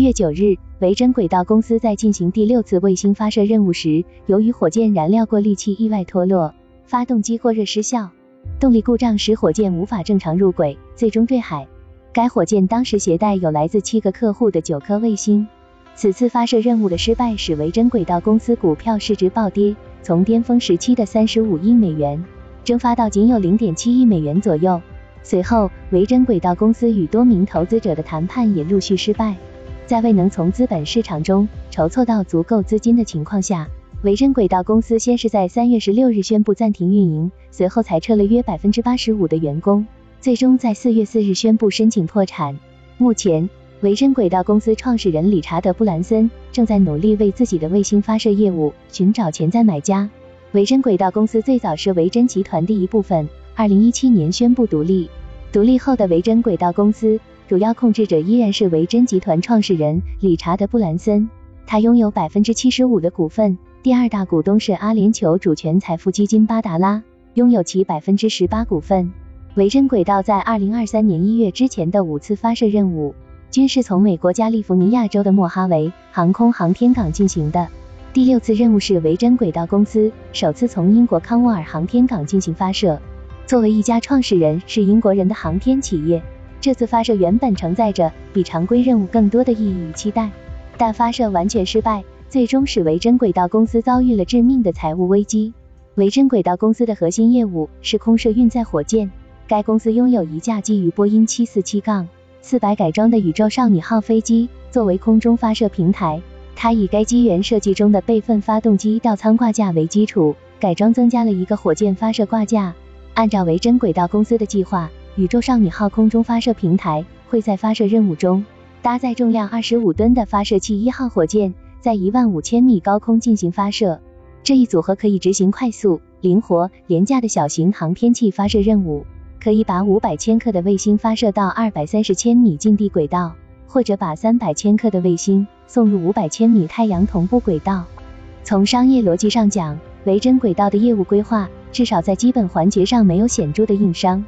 月九日，维珍轨道公司在进行第六次卫星发射任务时，由于火箭燃料过滤器意外脱落，发动机过热失效，动力故障使火箭无法正常入轨，最终坠海。该火箭当时携带有来自七个客户的九颗卫星。此次发射任务的失败，使维珍轨道公司股票市值暴跌，从巅峰时期的三十五亿美元蒸发到仅有零点七亿美元左右。随后，维珍轨道公司与多名投资者的谈判也陆续失败。在未能从资本市场中筹措到足够资金的情况下，维珍轨道公司先是在三月十六日宣布暂停运营，随后裁撤了约百分之八十五的员工，最终在四月四日宣布申请破产。目前，维珍轨道公司创始人理查德·布兰森正在努力为自己的卫星发射业务寻找潜在买家。维珍轨道公司最早是维珍集团的一部分，二零一七年宣布独立。独立后的维珍轨道公司。主要控制者依然是维珍集团创始人理查德·布兰森，他拥有百分之七十五的股份。第二大股东是阿联酋主权财富基金巴达拉，拥有其百分之十八股份。维珍轨道在二零二三年一月之前的五次发射任务，均是从美国加利福尼亚州的莫哈维航空航天港进行的。第六次任务是维珍轨道公司首次从英国康沃尔航天港进行发射。作为一家创始人是英国人的航天企业。这次发射原本承载着比常规任务更多的意义与期待，但发射完全失败，最终使维珍轨道公司遭遇了致命的财务危机。维珍轨道公司的核心业务是空射运载火箭，该公司拥有一架基于波音747-400改装的宇宙少女号飞机作为空中发射平台，它以该机原设计中的备份发动机吊舱挂架为基础，改装增加了一个火箭发射挂架。按照维珍轨道公司的计划。宇宙少女号空中发射平台会在发射任务中搭载重量二十五吨的发射器一号火箭，在一万五千米高空进行发射。这一组合可以执行快速、灵活、廉价的小型航天器发射任务，可以把五百千克的卫星发射到二百三十千米近地轨道，或者把三百千克的卫星送入五百千米太阳同步轨道。从商业逻辑上讲，维珍轨道的业务规划至少在基本环节上没有显著的硬伤。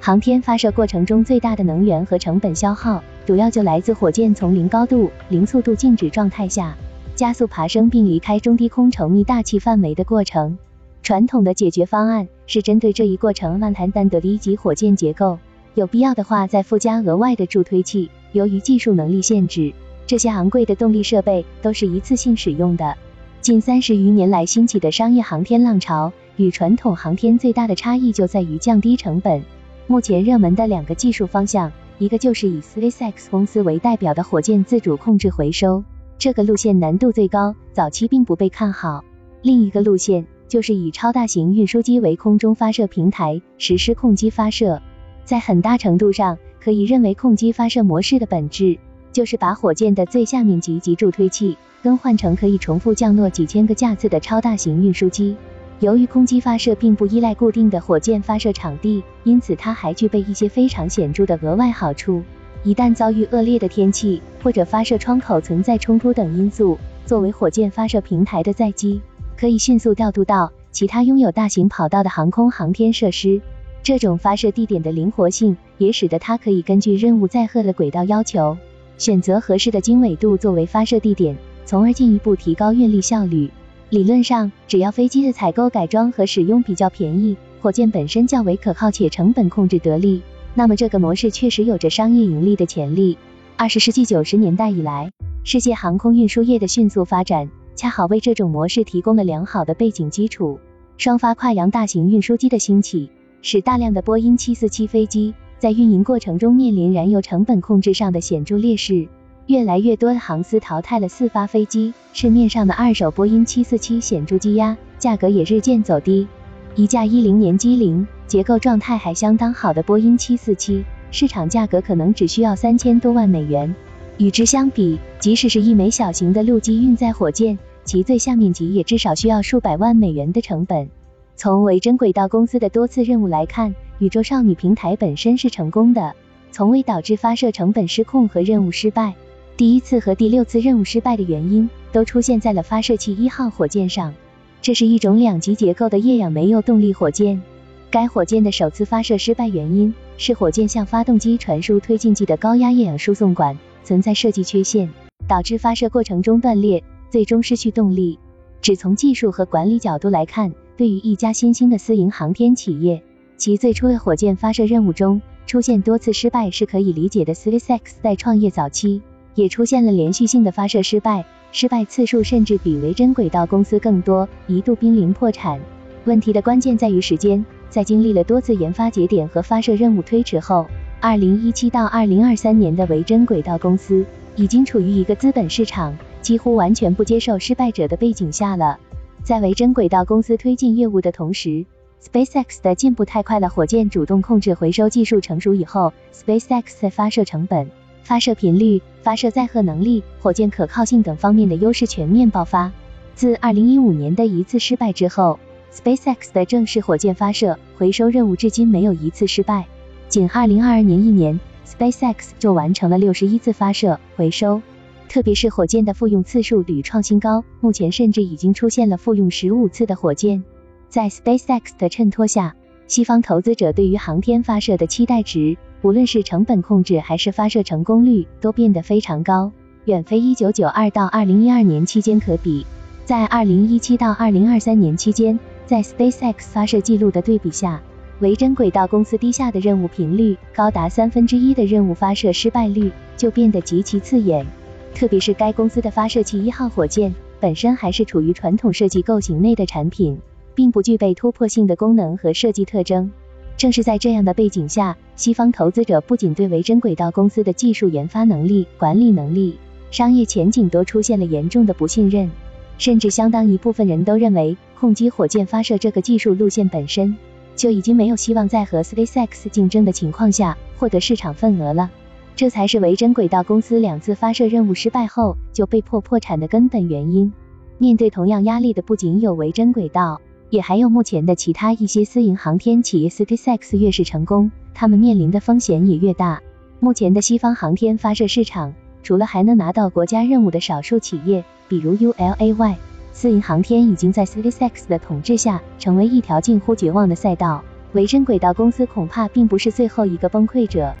航天发射过程中最大的能源和成本消耗，主要就来自火箭从零高度、零速度静止状态下加速爬升并离开中低空稠密大气范围的过程。传统的解决方案是针对这一过程万谈单得的一级火箭结构，有必要的话再附加额外的助推器。由于技术能力限制，这些昂贵的动力设备都是一次性使用的。近三十余年来兴起的商业航天浪潮与传统航天最大的差异就在于降低成本。目前热门的两个技术方向，一个就是以 SpaceX 公司为代表的火箭自主控制回收，这个路线难度最高，早期并不被看好；另一个路线就是以超大型运输机为空中发射平台，实施控机发射。在很大程度上，可以认为控机发射模式的本质就是把火箭的最下面级及助推器更换成可以重复降落几千个架次的超大型运输机。由于空基发射并不依赖固定的火箭发射场地，因此它还具备一些非常显著的额外好处。一旦遭遇恶劣的天气或者发射窗口存在冲突等因素，作为火箭发射平台的载机可以迅速调度到其他拥有大型跑道的航空航天设施。这种发射地点的灵活性也使得它可以根据任务载荷的轨道要求，选择合适的经纬度作为发射地点，从而进一步提高运力效率。理论上，只要飞机的采购、改装和使用比较便宜，火箭本身较为可靠且成本控制得力，那么这个模式确实有着商业盈利的潜力。二十世纪九十年代以来，世界航空运输业的迅速发展，恰好为这种模式提供了良好的背景基础。双发跨洋大型运输机的兴起，使大量的波音七四七飞机在运营过程中面临燃油成本控制上的显著劣势。越来越多的航司淘汰了四发飞机，市面上的二手波音七四七显著积压，价格也日渐走低。一架一零年机龄、结构状态还相当好的波音七四七，市场价格可能只需要三千多万美元。与之相比，即使是一枚小型的陆基运载火箭，其最下面级也至少需要数百万美元的成本。从维珍轨道公司的多次任务来看，宇宙少女平台本身是成功的，从未导致发射成本失控和任务失败。第一次和第六次任务失败的原因都出现在了发射器一号火箭上，这是一种两级结构的液氧煤油动力火箭。该火箭的首次发射失败原因是火箭向发动机传输推进剂的高压液氧输送管存在设计缺陷。导致发射过程中断裂，最终失去动力。只从技术和管理角度来看，对于一家新兴的私营航天企业，其最初的火箭发射任务中出现多次失败是可以理解的。SpaceX 在创业早期也出现了连续性的发射失败，失败次数甚至比维珍轨道公司更多，一度濒临破产。问题的关键在于时间，在经历了多次研发节点和发射任务推迟后，二零一七到二零二三年的维珍轨道公司已经处于一个资本市场几乎完全不接受失败者的背景下了。在维珍轨道公司推进业务的同时，SpaceX 的进步太快了。火箭主动控制回收技术成熟以后，SpaceX 的发射成本、发射频率、发射载荷能力、火箭可靠性等方面的优势全面爆发。自二零一五年的一次失败之后，SpaceX 的正式火箭发射回收任务至今没有一次失败，仅2022年一年，SpaceX 就完成了61次发射回收，特别是火箭的复用次数屡创新高，目前甚至已经出现了复用15次的火箭。在 SpaceX 的衬托下，西方投资者对于航天发射的期待值，无论是成本控制还是发射成功率，都变得非常高，远非1992到2012年期间可比。在2017到2023年期间，在 SpaceX 发射记录的对比下，维珍轨道公司低下的任务频率高达三分之一的任务发射失败率就变得极其刺眼。特别是该公司的发射器一号火箭本身还是处于传统设计构型内的产品，并不具备突破性的功能和设计特征。正是在这样的背景下，西方投资者不仅对维珍轨道公司的技术研发能力、管理能力、商业前景都出现了严重的不信任。甚至相当一部分人都认为，控机火箭发射这个技术路线本身就已经没有希望在和 SpaceX 竞争的情况下获得市场份额了。这才是维珍轨道公司两次发射任务失败后就被迫破产的根本原因。面对同样压力的不仅有维珍轨道，也还有目前的其他一些私营航天企业。SpaceX 越是成功，他们面临的风险也越大。目前的西方航天发射市场，除了还能拿到国家任务的少数企业，比如 ULA-Y，私营航天已经在 SpaceX 的统治下成为一条近乎绝望的赛道。维珍轨道公司恐怕并不是最后一个崩溃者。